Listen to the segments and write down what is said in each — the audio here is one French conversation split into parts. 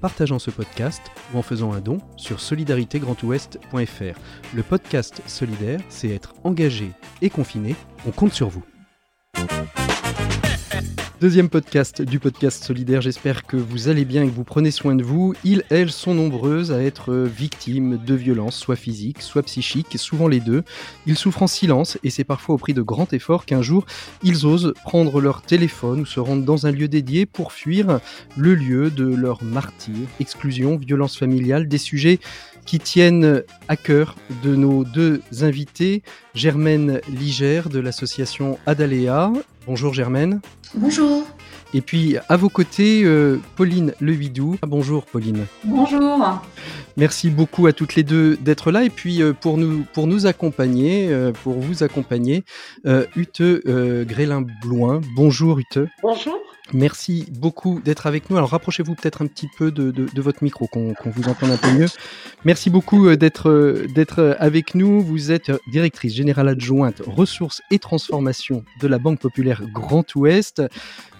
partageant ce podcast ou en faisant un don sur solidaritégrandouest.fr. Le podcast solidaire, c'est être engagé et confiné. On compte sur vous. Deuxième podcast du podcast solidaire, j'espère que vous allez bien et que vous prenez soin de vous. Ils, elles sont nombreuses à être victimes de violences, soit physiques, soit psychiques, souvent les deux. Ils souffrent en silence et c'est parfois au prix de grands efforts qu'un jour ils osent prendre leur téléphone ou se rendre dans un lieu dédié pour fuir le lieu de leur martyr. Exclusion, violence familiale, des sujets qui tiennent à cœur de nos deux invités, Germaine Ligère de l'association Adalea. Bonjour Germaine. Bonjour. Et puis à vos côtés, euh, Pauline Levidou. Bonjour Pauline. Bonjour. Merci beaucoup à toutes les deux d'être là. Et puis euh, pour, nous, pour nous accompagner, euh, pour vous accompagner, Ute Grélin-Blouin. Bonjour Ute. Bonjour. Merci beaucoup d'être avec nous. Alors rapprochez-vous peut-être un petit peu de, votre micro, qu'on vous entende un peu mieux. Merci beaucoup euh, d'être euh, d'être avec nous. Vous êtes directrice générale adjointe ressources et transformation de la Banque Populaire Grand Ouest.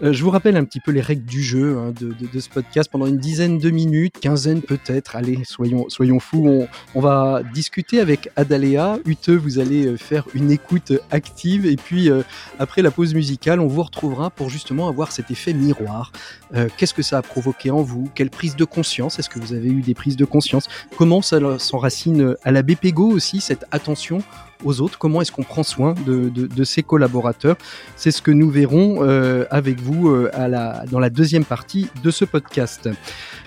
Euh, je vous rappelle un petit peu les règles du jeu hein, de, ce podcast pendant une dizaine de minutes, quinzaine peut-être. Allez, soyons, soyons fous. On, va discuter avec Adalea. Ute, vous allez faire une écoute active. Et puis après la pause musicale, on vous retrouvera pour justement avoir cet effet miroir. Euh, qu'est-ce que ça a provoqué en vous? Quelle prise de conscience? Est-ce que vous avez eu des prises de conscience? Comment ça s'enracine à la BPGO aussi, cette attention aux autres Comment est-ce qu'on prend soin de, ses collaborateurs? C'est ce que nous verrons euh, avec vous euh, à la, dans la deuxième partie de ce podcast.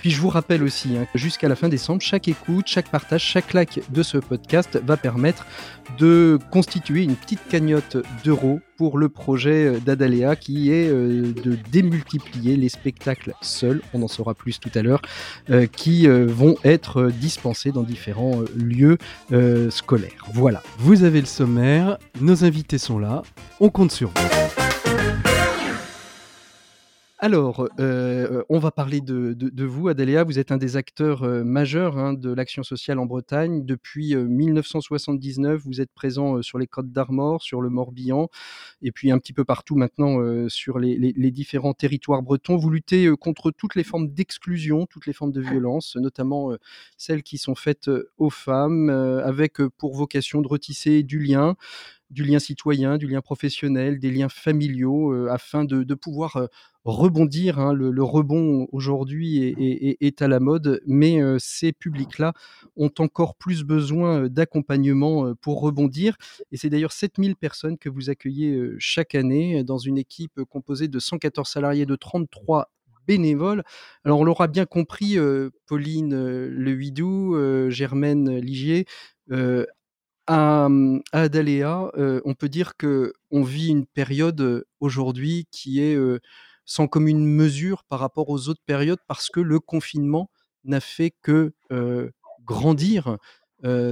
Puis je vous rappelle aussi hein, jusqu'à la fin décembre, chaque écoute, chaque partage, chaque like de ce podcast va permettre de constituer une petite cagnotte d'euros pour le projet d'Adalea qui est euh, de démultiplier les spectacles seuls, on en saura plus tout à l'heure, qui vont être dispensés dans différents lieux scolaires. Voilà, vous avez le sommaire, nos invités sont là, on compte sur vous. Alors, euh, on va parler de, vous, Adélia. Vous êtes un des acteurs euh, majeurs hein, de l'action sociale en Bretagne. Depuis 1979, euh, vous êtes présent sur les Côtes d'Armor, sur le Morbihan, et puis un petit peu partout maintenant sur les, différents territoires bretons. Vous luttez contre toutes les formes d'exclusion, toutes les formes de violence, notamment celles qui sont faites aux femmes, avec pour vocation de retisser du lien du lien citoyen, du lien professionnel, des liens familiaux, afin de, pouvoir rebondir. Hein. Le, rebond aujourd'hui est, à la mode, mais ces publics-là ont encore plus besoin d'accompagnement pour rebondir. Et c'est d'ailleurs 7000 personnes que vous accueillez chaque année dans une équipe composée de 114 salariés de 33 bénévoles. Alors on l'aura bien compris, Pauline Le Germaine Ligier, à, Adalea, on peut dire que on vit une période aujourd'hui qui est sans commune mesure par rapport aux autres périodes parce que le confinement n'a fait que grandir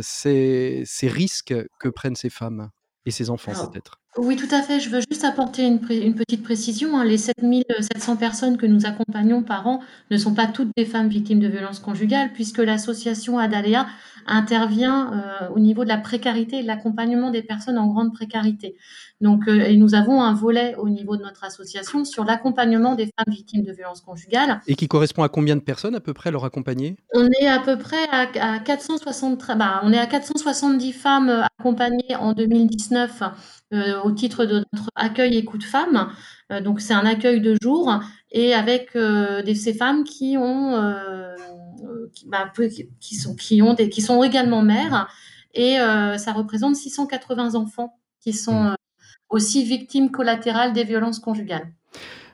ces, risques que prennent ces femmes et ces enfants peut-être. Oui, tout à fait. Je veux juste apporter une, petite précision. Hein. Les 7700 personnes que nous accompagnons par an ne sont pas toutes des femmes victimes de violences conjugales, puisque l'association Adalea intervient euh, au niveau de la précarité et de l'accompagnement des personnes en grande précarité. Donc, euh, et nous avons un volet au niveau de notre association sur l'accompagnement des femmes victimes de violences conjugales. Et qui correspond à combien de personnes à peu près à leur accompagner? On est à peu près à, à 460, bah, on est à 470 femmes euh, accompagnées en 2019 euh, au titre de notre accueil écoute femmes. Euh, donc c'est un accueil de jour et avec euh, des, ces femmes qui ont qui, bah, qui, sont qui ont des, qui sont également mères et ça représente 680 enfants qui sont mmh. aussi victimes collatérales des violences conjugales.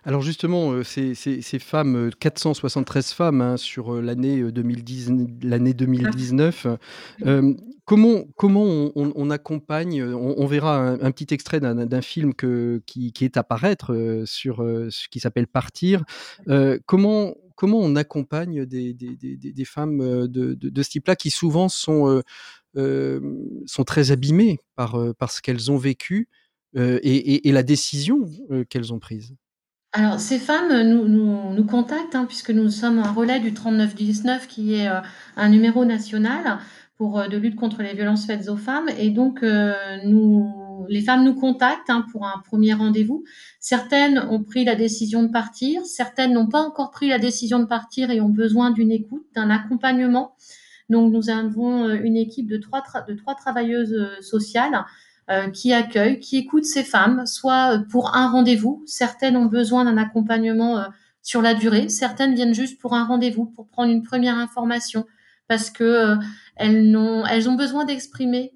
Alors justement, ces, femmes, 473 femmes hein, sur l'année 2019, comment, comment on, accompagne, on, verra un, petit extrait d'un film qui, est à paraître sur ce qui s'appelle Partir. comment, comment on accompagne des, femmes de, ce type-là qui souvent sont sont très abîmées par, par ce qu'elles ont vécu et, la décision qu'elles ont prise? Alors, ces femmes nous, nous, contactent, hein, puisque nous sommes un relais du 3919, qui est un numéro national pour de lutte contre les violences faites aux femmes. Et donc, nous les femmes nous contactent hein, pour un premier rendez-vous. Certaines ont pris la décision de partir, certaines n'ont pas encore pris la décision de partir et ont besoin d'une écoute, d'un accompagnement. Donc nous avons euh, une équipe de trois, de trois travailleuses euh, sociales euh, qui accueillent, qui écoutent ces femmes, soit pour un rendez-vous. Certaines ont besoin d'un accompagnement sur la durée, certaines viennent juste pour un rendez-vous, pour prendre une première information, parce que elles, ont, elles ont besoin d'exprimer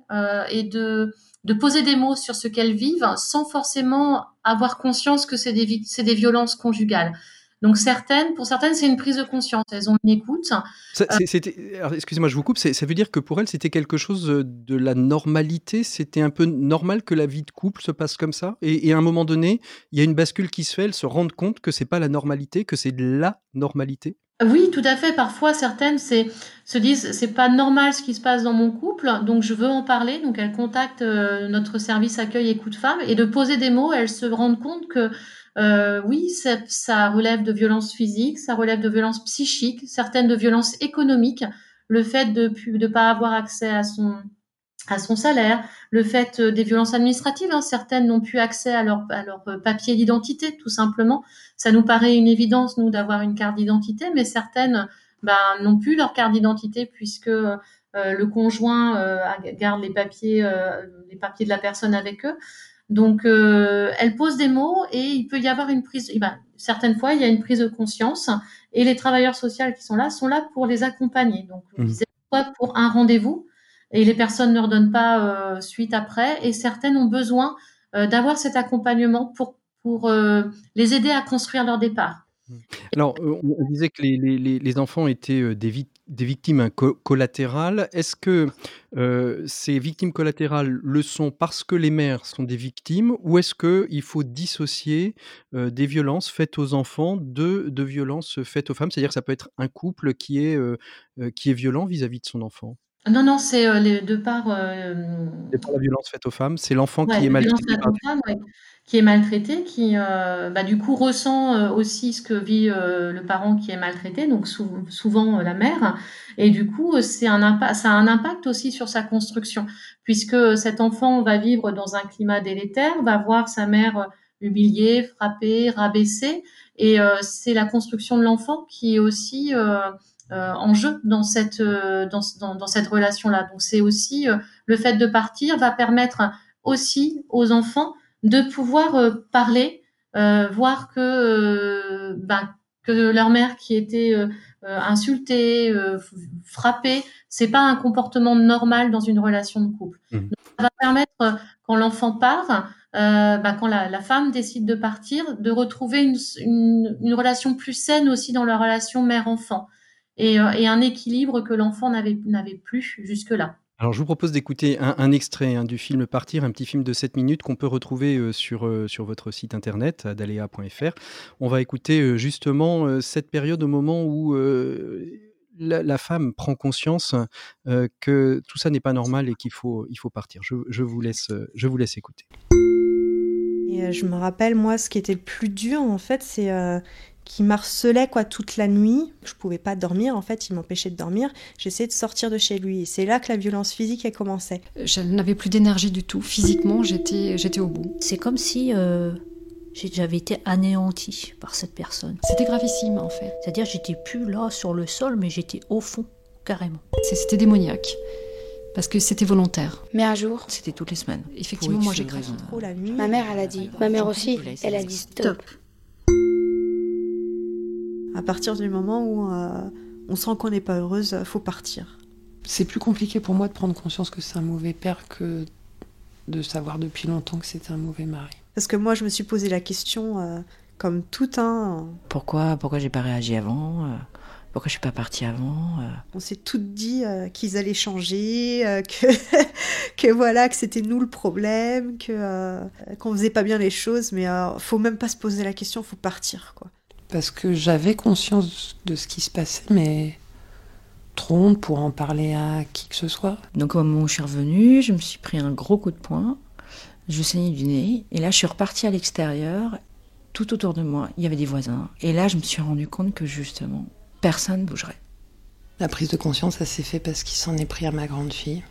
et de de poser des mots sur ce qu'elles vivent sans forcément avoir conscience que c'est des, c'est des violences conjugales. Donc certaines, pour certaines, c'est une prise de conscience. Elles ont une écoute. excusez-moi, je vous coupe. Ça veut dire que pour elles, c'était quelque chose de la normalité? C'était un peu normal que la vie de couple se passe comme ça? Et, à un moment donné, il y a une bascule qui se fait. Elles se rendent compte que c'est pas la normalité, que c'est la normalité? Oui, tout à fait. Parfois, certaines se disent c'est pas normal ce qui se passe dans mon couple, donc je veux en parler. Donc elles contactent euh, notre service accueil écoute femme et de poser des mots, elles se rendent compte que euh, oui, ça, relève de violences physiques, ça relève de violences psychiques, certaines de violences économiques. Le fait de ne pas avoir accès à son à son salaire, le fait euh, des violences administratives, hein, certaines n'ont plus accès à leur, à leur euh, papier d'identité, tout simplement. Ça nous paraît une évidence, nous, d'avoir une carte d'identité, mais certaines ben, n'ont plus leur carte d'identité puisque euh, le conjoint garde les papiers, les papiers de la personne avec eux. Donc, elle pose des mots et il peut y avoir une prise. Eh ben, certaines fois, il y a une prise de conscience et les travailleurs sociaux qui sont là sont là pour les accompagner. Donc, mmh. c'est pour un rendez-vous et les personnes ne redonnent pas euh, suite après. Et certaines ont besoin euh, d'avoir cet accompagnement pour, pour euh, les aider à construire leur départ. Alors, on disait que les, les, les enfants étaient des, des victimes collatérales. Est-ce que ces victimes collatérales le sont parce que les mères sont des victimes ou est-ce qu'il faut dissocier des violences faites aux enfants de, de violences faites aux femmes? C'est-à-dire que ça peut être un couple qui est, qui est violent vis à -vis de son enfant? Non, non, c'est, euh, les de par, la violence faite aux femmes, c'est l'enfant qui est maltraité qui est maltraité, qui, euh, bah, du coup, ressent, aussi ce que vit, le parent qui est maltraité, donc souvent, la mère et du coup, c'est un ça a un impact aussi sur sa construction puisque, cet enfant va vivre dans un climat délétère, va voir sa mère, humiliée, frappée, rabaissée et c'est la construction de l'enfant qui est aussi, euh, en jeu dans cette euh, dans, dans, cette relation là. Donc c'est aussi euh, le fait de partir va permettre aussi aux enfants de pouvoir parler, voir que ben, que leur mère qui était insultée, frappée, c'est pas un comportement normal dans une relation de couple. Mmh. ça va permettre quand l'enfant part, ben, quand la, la, femme décide de partir, de retrouver une, une, une relation plus saine aussi dans la relation mère-enfant. Euh, et, un équilibre que l'enfant n'avait plus jusque-là. Alors, je vous propose d'écouter un, extrait hein, du film Partir, un petit film de 7 minutes qu'on peut retrouver euh, sur, euh, sur votre site internet, adalea.fr. On va écouter justement cette période au moment où la, femme prend conscience que tout ça n'est pas normal et qu'il faut, il faut partir. Je, vous laisse, je vous laisse écouter. Et je me rappelle, moi, ce qui était le plus dur, en fait, c'est qui m'harcelait quoi toute la nuit. Je pouvais pas dormir en fait, il m'empêchait de dormir. J'essayais de sortir de chez lui et c'est là que la violence physique a commencé. Je n'avais plus d'énergie du tout. Physiquement, j'étais j'étais au bout. C'est comme si euh, j'avais été anéantie par cette personne. C'était gravissime en fait. C'est-à-dire j'étais plus là sur le sol, mais j'étais au fond carrément. C'était démoniaque. Parce que c'était volontaire. Mais un jour, c'était toutes les semaines. Effectivement, moi j'ai craqué. Ma mère, elle a dit. Ma mère aussi, elle a dit stop. À partir du moment où euh, on sent qu'on n'est pas heureuse, faut partir. C'est plus compliqué pour moi de prendre conscience que c'est un mauvais père que de savoir depuis longtemps que c'est un mauvais mari. Parce que moi, je me suis posé la question, euh, comme tout un. Pourquoi, pourquoi j'ai pas réagi avant euh, Pourquoi je suis pas partie avant On s'est toutes dit qu'ils allaient changer, que, que voilà, que c'était nous le problème, que qu'on faisait pas bien les choses, mais faut même pas se poser la question, faut partir, quoi parce que j'avais conscience de ce qui se passait, mais trop honte pour en parler à qui que ce soit. Donc au moment où je suis revenue, je me suis pris un gros coup de poing, je saignais du nez, et là je suis repartie à l'extérieur, tout autour de moi, il y avait des voisins, et là je me suis rendu compte que justement, personne ne bougerait. La prise de conscience, ça s'est fait parce qu'il s'en est pris à ma grande fille.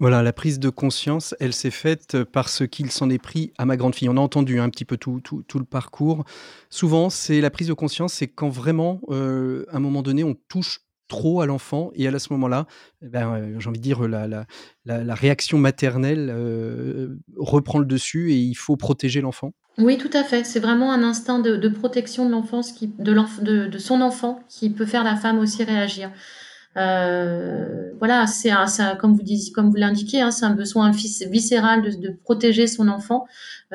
Voilà, la prise de conscience, elle s'est faite parce qu'il s'en est pris à ma grande fille. On a entendu un petit peu tout, tout, le parcours. Souvent, c'est la prise de conscience, c'est quand vraiment, euh, à un moment donné, on touche trop à l'enfant et à ce moment-là, eh ben, euh, j'ai envie de dire, la, la, la, réaction maternelle euh, reprend le dessus et il faut protéger l'enfant. Oui, tout à fait. C'est vraiment un instinct de, protection de, l'enfance de, son enfant qui peut faire la femme aussi réagir. Euh, voilà, c'est comme vous dites, comme vous l'indiquez, hein, c'est un besoin viscéral de, de, protéger son enfant,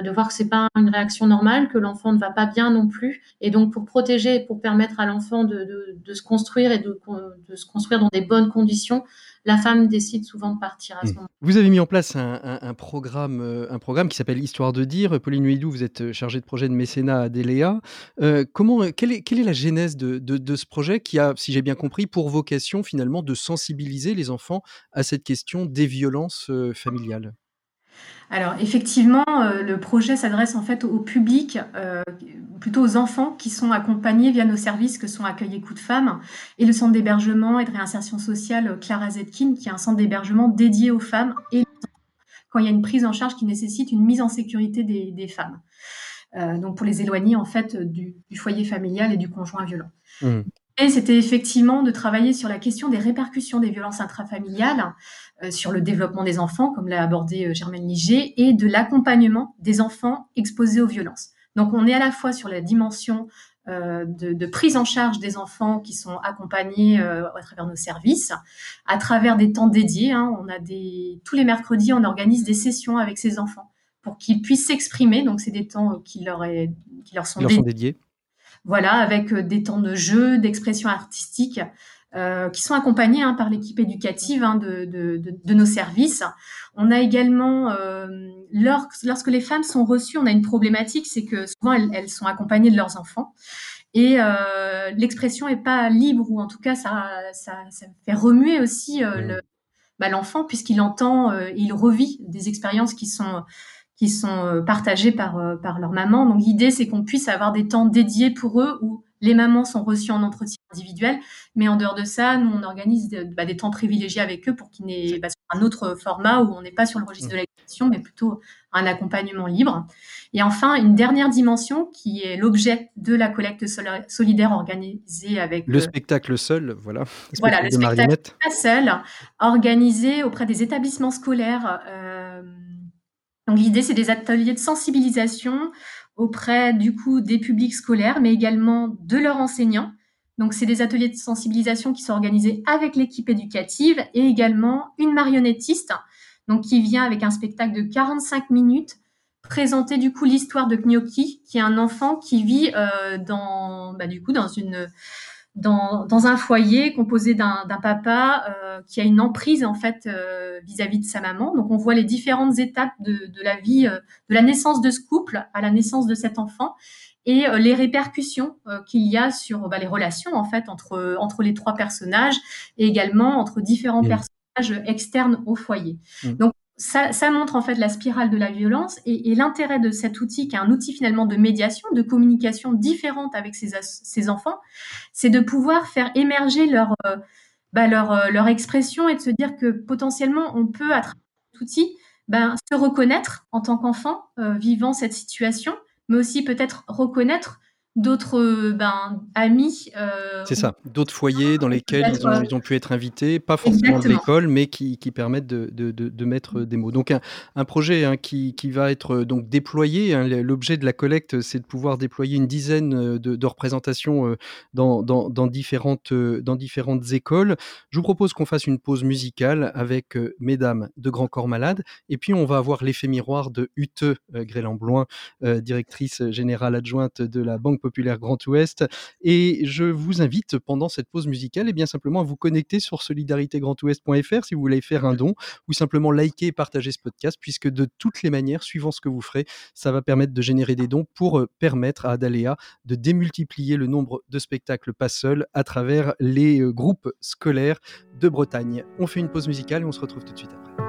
de voir que c'est pas une réaction normale, que l'enfant ne va pas bien non plus, et donc pour protéger, pour permettre à l'enfant de, de, de, se construire et de, de se construire dans des bonnes conditions, la femme décide souvent de partir à ce mmh. moment. Vous avez mis en place un, programme, euh, un programme qui s'appelle Histoire de dire. Pauline Huidou, vous êtes euh, chargée de projet de mécénat à Déléa. Euh, comment, quelle est, quelle est la genèse de, de, ce projet qui a, si j'ai bien compris, pour vocation finalement de sensibiliser les enfants à cette question des violences familiales? Alors effectivement, euh, le projet s'adresse en fait au public, euh, plutôt aux enfants qui sont accompagnés via nos services que sont Accueil et de Femmes et le centre d'hébergement et de réinsertion sociale Clara Zetkin, qui est un centre d'hébergement dédié aux femmes et quand il y a une prise en charge qui nécessite une mise en sécurité des, femmes. Euh, donc pour les éloigner en fait du, foyer familial et du conjoint violent. Mmh. Et c'était effectivement de travailler sur la question des répercussions des violences intrafamiliales euh, sur le développement des enfants, comme l'a abordé euh, Germaine Ligier, et de l'accompagnement des enfants exposés aux violences. Donc on est à la fois sur la dimension euh, de, prise en charge des enfants qui sont accompagnés à travers nos services, à travers des temps dédiés. Hein. on a des tous les mercredis, on organise des sessions avec ces enfants pour qu'ils puissent s'exprimer. Donc c'est des temps qui leur, est, qui leur sont, dédiés. Voilà, avec des temps de jeu, d'expression artistique. Euh, qui sont accompagnés hein, par l'équipe éducative hein, de, de, de, de, nos services. On a également, euh, lorsque les femmes sont reçues, on a une problématique, c'est que souvent elles, elles, sont accompagnées de leurs enfants. Et euh, l'expression est pas libre, ou en tout cas, ça, ça, ça fait remuer aussi euh, mmh. le, bah, l'enfant, puisqu'il entend, euh, il revit des expériences qui sont qui sont partagées par, par leur maman. Donc l'idée, c'est qu'on puisse avoir des temps dédiés pour eux où les mamans sont reçues en entretien individuel, mais en dehors de ça, nous, on organise bah, des temps privilégiés avec eux pour qu'ils n'aient bah, un autre format où on n'est pas sur le registre de mmh. l'éducation, mais plutôt un accompagnement libre. Et enfin, une dernière dimension qui est l'objet de la collecte solidaire organisée avec... Le euh, spectacle seul, voilà. Le voilà, le spectacle seul, organisé auprès des établissements scolaires. Euh, l'idée, c'est des ateliers de sensibilisation auprès du coup des publics scolaires, mais également de leurs enseignants. Donc c'est des ateliers de sensibilisation qui sont organisés avec l'équipe éducative et également une marionnettiste, donc qui vient avec un spectacle de 45 minutes présenter du coup l'histoire de Gnocchi, qui est un enfant qui vit euh, dans bah, dans une dans, dans un foyer composé d'un papa euh, qui a une emprise en fait euh, vis-à-vis de sa maman. Donc on voit les différentes étapes de, de la vie, euh, de la naissance de ce couple à la naissance de cet enfant et les répercussions qu'il y a sur bah, les relations en fait entre entre les trois personnages et également entre différents personnages externes au foyer. Mmh. Donc ça, montre en fait la spirale de la violence et, l'intérêt de cet outil, qui est un outil finalement de médiation, de communication différente avec ces enfants, c'est de pouvoir faire émerger leur, euh, bah leur, euh, leur expression et de se dire que potentiellement on peut à travers cet outil ben, se reconnaître en tant qu'enfant euh, vivant cette situation, mais aussi peut-être reconnaître d'autres euh, ben, amis. Euh, c'est ça, d'autres foyers dans lesquels ils ont, ils ont, pu être invités, pas forcément de l'école, mais qui, qui permettent de, de, de, mettre des mots. Donc un, un projet hein, qui, qui, va être donc déployé. Hein, L'objet de la collecte, c'est de pouvoir déployer une dizaine de, représentations euh, dans, dans, dans, différentes, dans différentes écoles. Je vous propose qu'on fasse une pause musicale avec Mesdames de Grand Corps Malade, et puis on va avoir l'effet miroir de Ute Grélan-Bloin, directrice générale adjointe de la Banque populaire Grand Ouest. Et je vous invite pendant cette pause musicale, et eh bien simplement à vous connecter sur solidaritégrandouest.fr si vous voulez faire un don, ou simplement liker et partager ce podcast, puisque de toutes les manières, suivant ce que vous ferez, ça va permettre de générer des dons pour euh, permettre à Adalea de démultiplier le nombre de spectacles pas seuls à travers les euh, groupes scolaires de Bretagne. On fait une pause musicale et on se retrouve tout de suite après.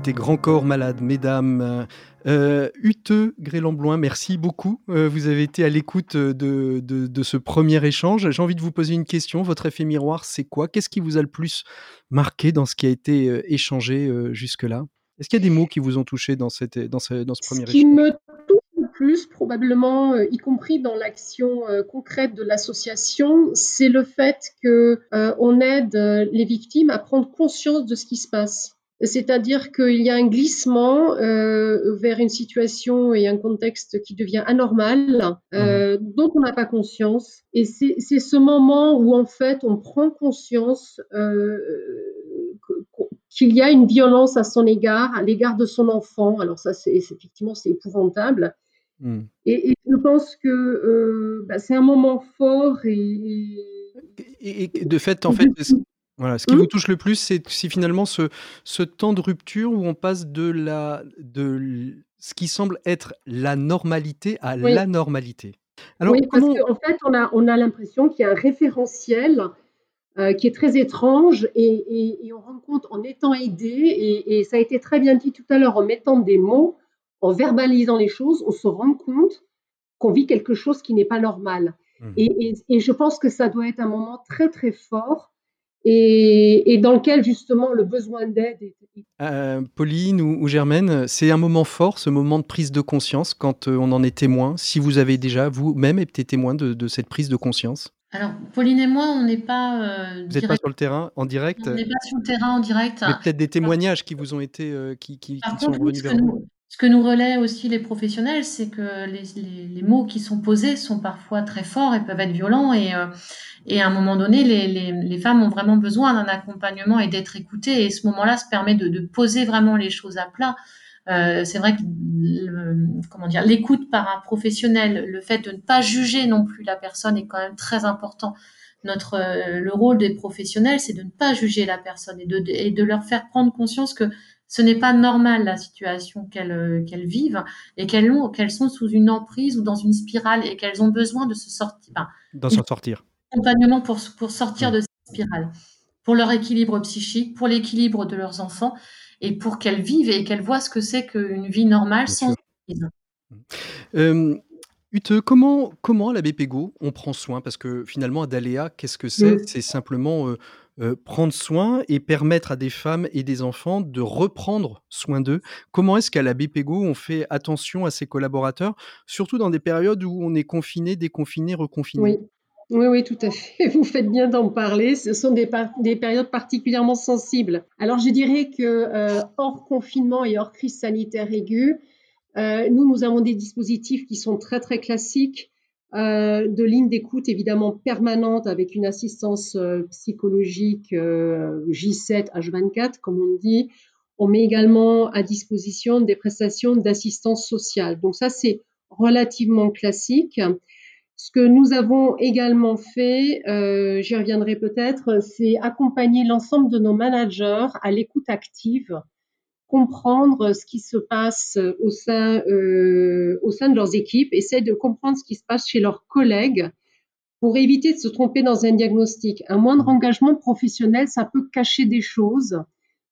C'était Grand Corps Malade, mesdames. Euh, Uteux Grélambloin, merci beaucoup. Euh, vous avez été à l'écoute de, de, ce premier échange. J'ai envie de vous poser une question. Votre effet miroir, c'est quoi? Qu'est-ce qui vous a le plus marqué dans ce qui a été euh, échangé euh, jusque-là? Est-ce qu'il y a des mots qui vous ont touché dans, cette, dans, ce, dans ce premier échange Ce qui me touche le plus, probablement, y compris dans l'action concrète de l'association, c'est le fait qu'on aide les victimes à prendre conscience de ce qui se passe. C'est-à-dire qu'il y a un glissement euh, vers une situation et un contexte qui devient anormal, euh, mhm. dont on n'a pas conscience. Et c'est ce moment où en fait on prend conscience euh, qu'il y a une violence à son égard, à l'égard de son enfant. Alors ça, c'est effectivement c'est épouvantable. Mhm. Et, je pense que bah, c'est un moment fort et, et, de fait, en fait, voilà, ce qui mmh. vous touche le plus, c'est finalement ce, ce temps de rupture où on passe de, la, de ce qui semble être la normalité à l'anormalité. Alors, oui, parce qu'en fait, on a, on a l'impression qu'il y a un référentiel euh, qui est très étrange et, et, on rend compte en étant aidé, et, et, ça a été très bien dit tout à l'heure, en mettant des mots, en verbalisant les choses, on se rend compte qu'on vit quelque chose qui n'est pas normal. Mmh. Et, je pense que ça doit être un moment très très fort et, dans lequel justement le besoin d'aide est... Euh, Pauline ou, Germaine, c'est un moment fort, ce moment de prise de conscience quand euh, on en est témoin. Si vous avez déjà vous-même été témoin de, cette prise de conscience? Alors, Pauline et moi, on n'est pas. Euh, vous n'êtes pas sur le terrain en direct? On n'est pas sur le terrain en direct. Mais peut-être des témoignages qui vous ont été, qui, qui, sont revenus vers vous. Ce que nous relaient aussi les professionnels, c'est que les, mots qui sont posés sont parfois très forts et peuvent être violents. Et, euh, à un moment donné, les, femmes ont vraiment besoin d'un accompagnement et d'être écoutées. Et ce moment-là se permet de, poser vraiment les choses à plat. Euh, c'est vrai que comment dire, l'écoute par un professionnel, le fait de ne pas juger non plus la personne est quand même très important. Notre euh, le rôle des professionnels, c'est de ne pas juger la personne et et de leur faire prendre conscience que ce n'est pas normal la situation qu'elles euh, qu'elles vivent et qu'elles ont qu'elles sont sous une emprise ou dans une spirale et qu'elles ont besoin de se sortir. D'en sortir. Accompagnement pour pour sortir de cette spirale, pour leur équilibre psychique, pour l'équilibre de leurs enfants et pour qu'elles vivent et qu'elles voient ce que c'est qu'une vie normale sans emprise. Euh, Ute, comment, comment à la BPGO on prend soin? Parce que finalement, Adaléa, qu'est-ce que c'est? C'est simplement euh, euh, prendre soin et permettre à des femmes et des enfants de reprendre soin d'eux. Comment est-ce qu'à la BPGO, on fait attention à ses collaborateurs, surtout dans des périodes où on est confiné, déconfiné, reconfiné? Oui. Oui, oui, tout à fait. Vous faites bien d'en parler. Ce sont des, des, périodes particulièrement sensibles. Alors, je dirais que euh, hors confinement et hors crise sanitaire aiguë, euh, nous, nous avons des dispositifs qui sont très, très classiques euh, de lignes d'écoute évidemment permanentes avec une assistance euh, psychologique euh, J7 H24 comme on dit. On met également à disposition des prestations d'assistance sociale. Donc ça c'est relativement classique. Ce que nous avons également fait, j'y reviendrai peut-être, c'est accompagner l'ensemble de nos managers à l'écoute active comprendre ce qui se passe au sein, euh, au sein de leurs équipes, essayer de comprendre ce qui se passe chez leurs collègues pour éviter de se tromper dans un diagnostic. Un moindre engagement professionnel, ça peut cacher des choses.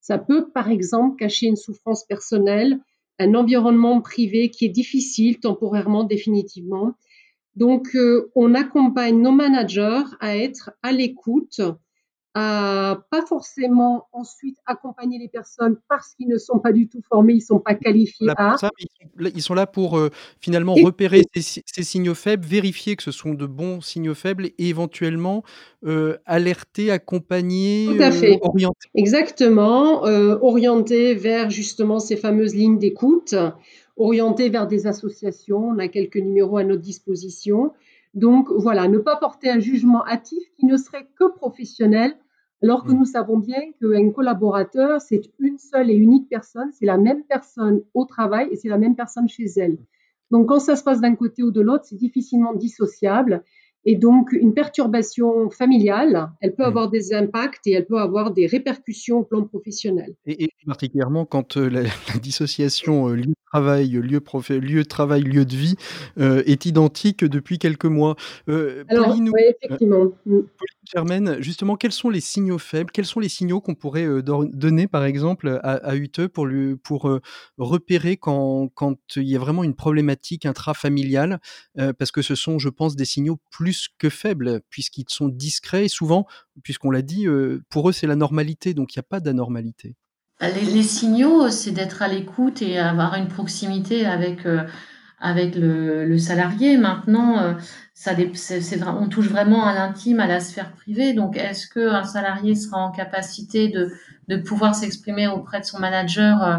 Ça peut, par exemple, cacher une souffrance personnelle, un environnement privé qui est difficile temporairement, définitivement. Donc, euh, on accompagne nos managers à être à l'écoute pas forcément ensuite accompagner les personnes parce qu'ils ne sont pas du tout formés, ils ne sont pas qualifiés à. ils, sont là pour euh, finalement repérer ces, signaux faibles, vérifier que ce sont de bons signaux faibles et éventuellement euh, alerter, accompagner, tout à fait. orienter. Exactement, euh, orienter vers justement ces fameuses lignes d'écoute, orienter vers des associations. On a quelques numéros à notre disposition. Donc voilà, ne pas porter un jugement hâtif qui ne serait que professionnel alors que mm. nous savons bien qu'un collaborateur, c'est une seule et unique personne, c'est la même personne au travail et c'est la même personne chez elle. Donc quand ça se passe d'un côté ou de l'autre, c'est difficilement dissociable. Et donc, une perturbation familiale, elle peut mm. avoir des impacts et elle peut avoir des répercussions au plan professionnel. Et, particulièrement quand euh, la, dissociation euh, travail, lieu, lieu de travail, lieu de vie euh, est identique depuis quelques mois. Alors, oui, effectivement. Mm. Germaine, justement, quels sont les signaux faibles Quels sont les signaux qu'on pourrait donner, par exemple, à, à UTE pour, lui, pour repérer quand, quand il y a vraiment une problématique intrafamiliale Parce que ce sont, je pense, des signaux plus que faibles, puisqu'ils sont discrets et souvent, puisqu'on l'a dit, pour eux, c'est la normalité, donc il n'y a pas d'anormalité. Bah, les, signaux, c'est d'être à l'écoute et avoir une proximité avec, avec le, salarié. Maintenant, ça, c'est, on touche vraiment à l'intime, à la sphère privée. Donc, est-ce qu'un salarié sera en capacité de, de pouvoir s'exprimer auprès de son manager euh,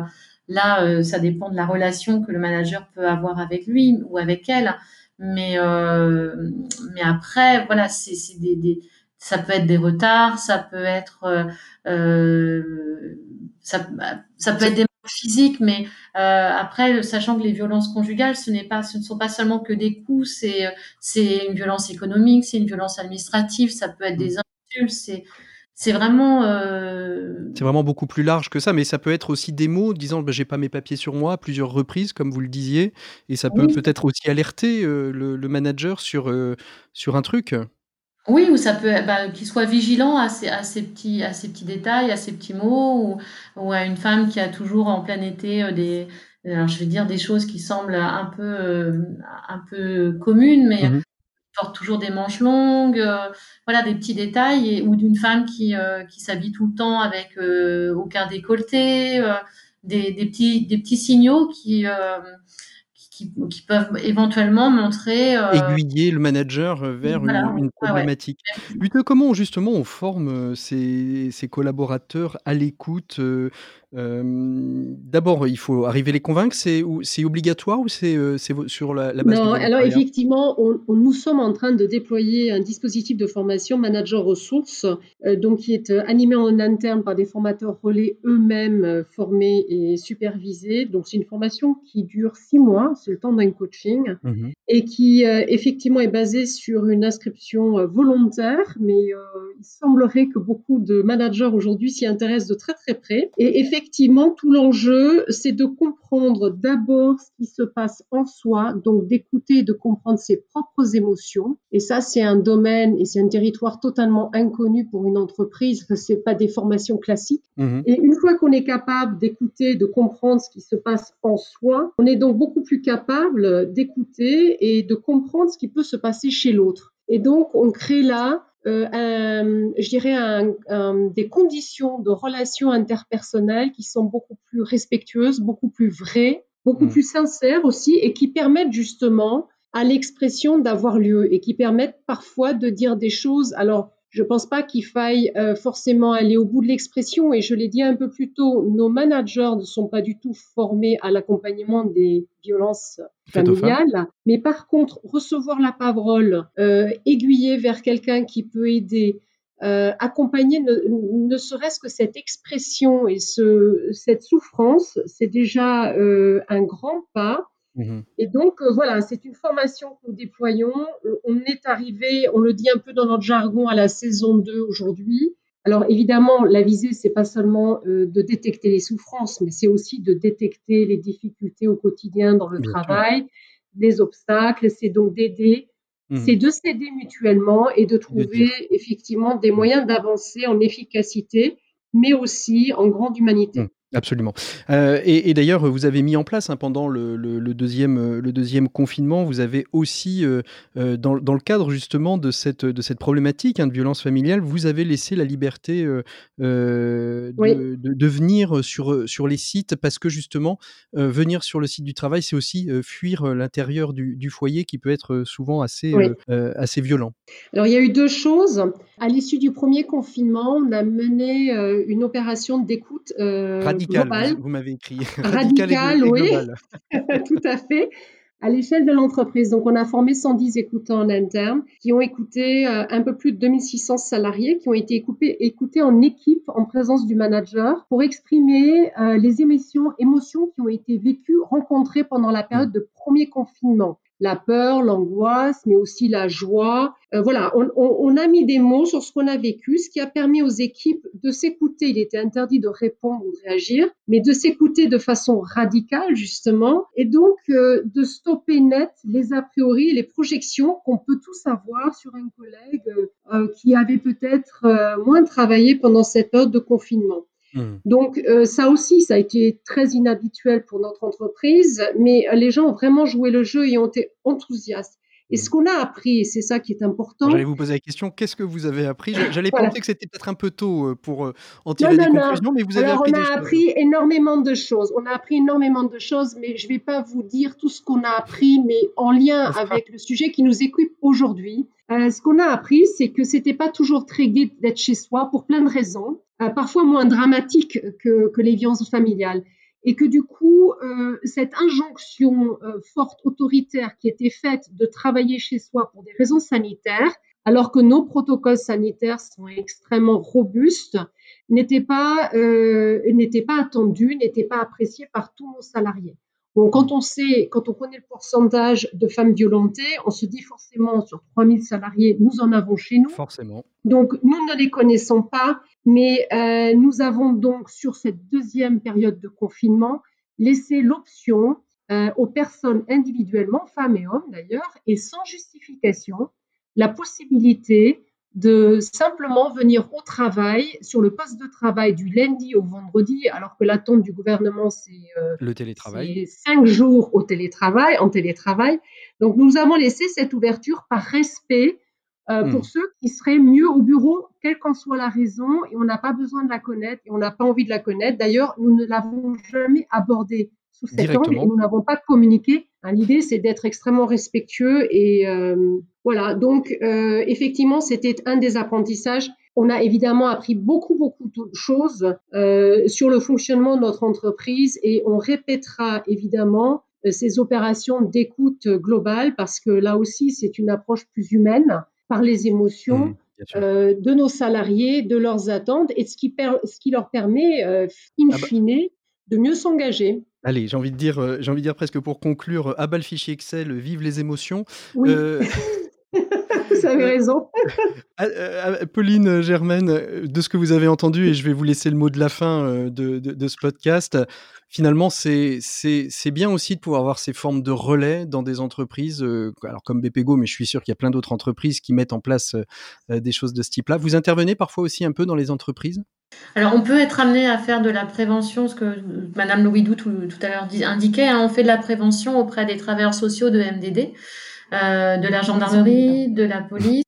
Là, euh, ça dépend de la relation que le manager peut avoir avec lui ou avec elle. Mais, euh, mais après, voilà, c'est, des, des, ça peut être des retards, ça peut être, euh, ça, ça peut être des physique, mais euh, après, sachant que les violences conjugales, ce pas, ce ne sont pas seulement que des coups, c'est c'est une violence économique, c'est une violence administrative, ça peut être des mmh. insultes, c'est c'est vraiment. Euh... C'est vraiment beaucoup plus large que ça, mais ça peut être aussi des mots disant bah, j'ai pas mes papiers sur moi à plusieurs reprises, comme vous le disiez, et ça peut peut-être aussi alerter euh, le, le, manager sur, euh, sur un truc. Oui, ou ça peut bah, qu'il soit vigilant à ces, à ces petits, à ces petits détails, à ces petits mots, ou, ou à une femme qui a toujours en plein été euh, des, alors je vais dire des choses qui semblent un peu, euh, un peu communes, mais mmh porte toujours des manches longues, euh, voilà des petits détails, et, ou d'une femme qui, qui s'habille tout le temps avec aucun décolleté, des, des petits, des petits signaux qui qui, peuvent éventuellement montrer. Aiguiller le manager vers une, problématique. Ouais, comment justement on forme ces, ces collaborateurs à l'écoute D'abord, il faut arriver à les convaincre. C'est obligatoire ou c'est sur la, base Non, alors effectivement, on, nous sommes en train de déployer un dispositif de formation manager ressources, donc qui est animé en interne par des formateurs relais eux-mêmes formés et supervisés. Donc c'est une formation qui dure six mois, c'est le temps d'un coaching, mmh et qui effectivement est basée sur une inscription volontaire, mais il semblerait que beaucoup de managers aujourd'hui s'y intéressent de très très près. Et effectivement, tout l'enjeu, c'est de comprendre d'abord ce qui se passe en soi, donc d'écouter, de comprendre ses propres émotions. Et ça, c'est un domaine et c'est un territoire totalement inconnu pour une entreprise, que c'est pas des formations classiques. Mhm. Et une fois qu'on est capable d'écouter, de comprendre ce qui se passe en soi, on est donc beaucoup plus capable d'écouter et de comprendre ce qui peut se passer chez l'autre. Et donc, on crée là euh, je dirais, des conditions de relations interpersonnelles qui sont beaucoup plus respectueuses, beaucoup plus vraies, beaucoup mmh. plus sincères aussi, et qui permettent justement à l'expression d'avoir lieu et qui permettent parfois de dire des choses. Alors, je ne pense pas qu'il faille euh, forcément aller au bout de l'expression et je l'ai dit un peu plus tôt, nos managers ne sont pas du tout formés à l'accompagnement des violences familiales, mais par contre recevoir la parole, euh, aiguiller vers quelqu'un qui peut aider, euh, accompagner ne, serait-ce que cette expression et ce, cette souffrance, c'est déjà un grand pas Mmh et donc, euh, voilà, c'est une formation que nous déployons. On est arrivé, on le dit un peu dans notre jargon, à la saison 2 aujourd'hui. Alors, évidemment, la visée, c'est pas seulement euh, de détecter les souffrances, mais c'est aussi de détecter les difficultés au quotidien dans le travail, les obstacles. C'est donc d'aider, mmh c'est de s'aider mutuellement et de trouver effectivement des moyens d'avancer en efficacité, mais aussi en grande humanité. Mmh. Absolument. Euh, et, d'ailleurs, vous avez mis en place hein, pendant le, deuxième, euh, le deuxième confinement, vous avez aussi, euh, dans, le cadre justement de cette, de cette problématique hein, de violence familiale, vous avez laissé la liberté de, de, venir sur, sur les sites parce que justement, venir sur le site du travail, c'est aussi fuir l'intérieur du, foyer qui peut être souvent assez, assez violent. Alors, il y a eu deux choses. À l'issue du premier confinement, on a mené une opération d'écoute Radical, vous, m'avez écrit. Radical, oui, tout à fait. À l'échelle de l'entreprise, donc on a formé 110 écoutants en interne qui ont écouté euh, un peu plus de 2600 salariés qui ont été écoutés, écoutés en équipe en présence du manager pour exprimer euh, les émotions, émotions qui ont été vécues, rencontrées pendant la période de premier confinement la peur, l'angoisse, mais aussi la joie. Euh, voilà, on, a mis des mots sur ce qu'on a vécu, ce qui a permis aux équipes de s'écouter. Il était interdit de répondre ou de réagir, mais de s'écouter de façon radicale, justement, et donc euh, de stopper net les a priori, les projections qu'on peut tous avoir sur un collègue euh, qui avait peut-être moins travaillé pendant cette période de confinement. Mmh. Donc euh, ça aussi, ça a été très inhabituel pour notre entreprise, mais euh, les gens ont vraiment joué le jeu et ont été enthousiastes. Et ce mmh. qu'on a appris, et c'est ça qui est important. J'allais vous poser la question, qu'est-ce que vous avez appris? J'allais penser que c'était peut-être un peu tôt euh, pour en tirer des conclusions, mais vous avez appris on a appris énormément de choses. On a appris énormément de choses, mais je ne vais pas vous dire tout ce qu'on a appris, mais en lien avec le sujet qui nous occupe aujourd'hui. ce qu'on a appris, c'est que c'était pas toujours très gai d'être chez soi pour plein de raisons. Euh, parfois moins dramatique que, que, les violences familiales. Et que du coup, euh, cette injonction euh, forte, autoritaire qui était faite de travailler chez soi pour des raisons sanitaires, alors que nos protocoles sanitaires sont extrêmement robustes, n'était pas, euh, n'était pas attendu, n'était pas apprécié par tous nos salariés. Donc, quand on sait, quand on connaît le pourcentage de femmes violentées, on se dit forcément sur 3000 salariés, nous en avons chez nous. Forcément. Donc, nous ne les connaissons pas, mais euh, nous avons donc, sur cette deuxième période de confinement, laissé l'option euh, aux personnes individuellement, femmes et hommes d'ailleurs, et sans justification, la possibilité de simplement venir au travail, sur le poste de travail du lundi au vendredi, alors que l'attente du gouvernement, c'est euh, le télétravail. cinq jours au télétravail, en télétravail. Donc, nous avons laissé cette ouverture par respect euh, pour hmm. ceux qui seraient mieux au bureau, quelle qu'en soit la raison, et on n'a pas besoin de la connaître, et on n'a pas envie de la connaître. D'ailleurs, nous ne l'avons jamais abordé sous 7 ans et nous n'avons pas communiqué. Hein, l'idée, c'est d'être extrêmement respectueux et voilà. Donc, effectivement, c'était un des apprentissages. On a évidemment appris beaucoup, beaucoup de choses sur le fonctionnement de notre entreprise et on répétera évidemment ces opérations d'écoute globale parce que là aussi, c'est une approche plus humaine par les émotions. Mmh. Euh, de nos salariés, de leurs attentes et ce qui, ce qui leur permet, euh, in ah bah fine, de mieux s'engager. Allez, j'ai envie de dire, euh, j'ai envie de dire presque pour conclure, à bas le fichier Excel, vive les émotions. Oui. avez raison. Ah, Pauline Germaine, de ce que vous avez entendu, et je vais vous laisser le mot de la fin de, de ce podcast, finalement, c'est bien aussi de pouvoir avoir ces formes de relais dans des entreprises, euh, alors comme BPGO, mais je suis sûr qu'il y a plein d'autres entreprises qui mettent en place euh, euh, des choses de ce type-là. Vous intervenez parfois aussi un peu dans les entreprises? Alors, on peut être amené à faire de la prévention, ce que Madame Louidou tout, tout à l'heure indiquait. Hein, on fait de la prévention auprès des travailleurs sociaux de MDD, de la gendarmerie, de la police.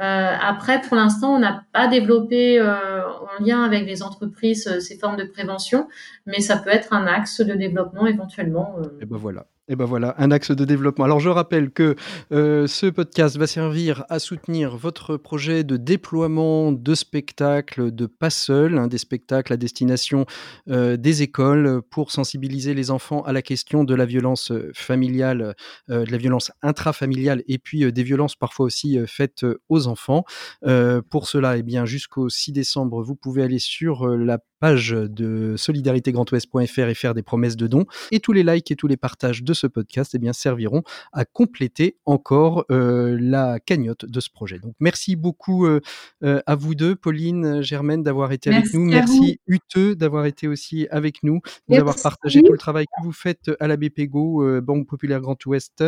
Euh, après, pour l'instant, on n'a pas développé euh, en lien avec les entreprises euh, ces formes de prévention, mais ça peut être un axe de développement éventuellement. Et ben voilà. Et ben voilà, un axe de développement. Alors je rappelle que euh, ce podcast va servir à soutenir votre projet de déploiement de spectacles de pas seul, hein, des spectacles à destination euh, des écoles pour sensibiliser les enfants à la question de la violence euh, familiale, de la violence intrafamiliale et puis des violences parfois aussi faites aux enfants. pour cela, eh bien jusqu'au 6 décembre, vous pouvez aller sur la page de solidaritégrandouest.fr et faire des promesses de dons. Et tous les likes et tous les partages de ce podcast eh bien, serviront à compléter encore euh, la cagnotte de ce projet. Donc merci beaucoup euh, euh, à vous deux, Pauline, Germaine, d'avoir été avec nous. Merci Uteux d'avoir été aussi avec nous, d'avoir partagé tout le travail que vous faites à la BPGO, Banque Populaire Grand Ouest,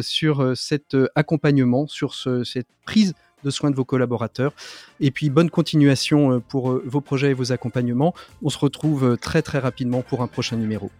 sur cet accompagnement, sur cette prise de soins de vos collaborateurs. Et puis bonne continuation euh, pour euh, vos projets et vos accompagnements. On se retrouve euh, très très rapidement pour un prochain numéro.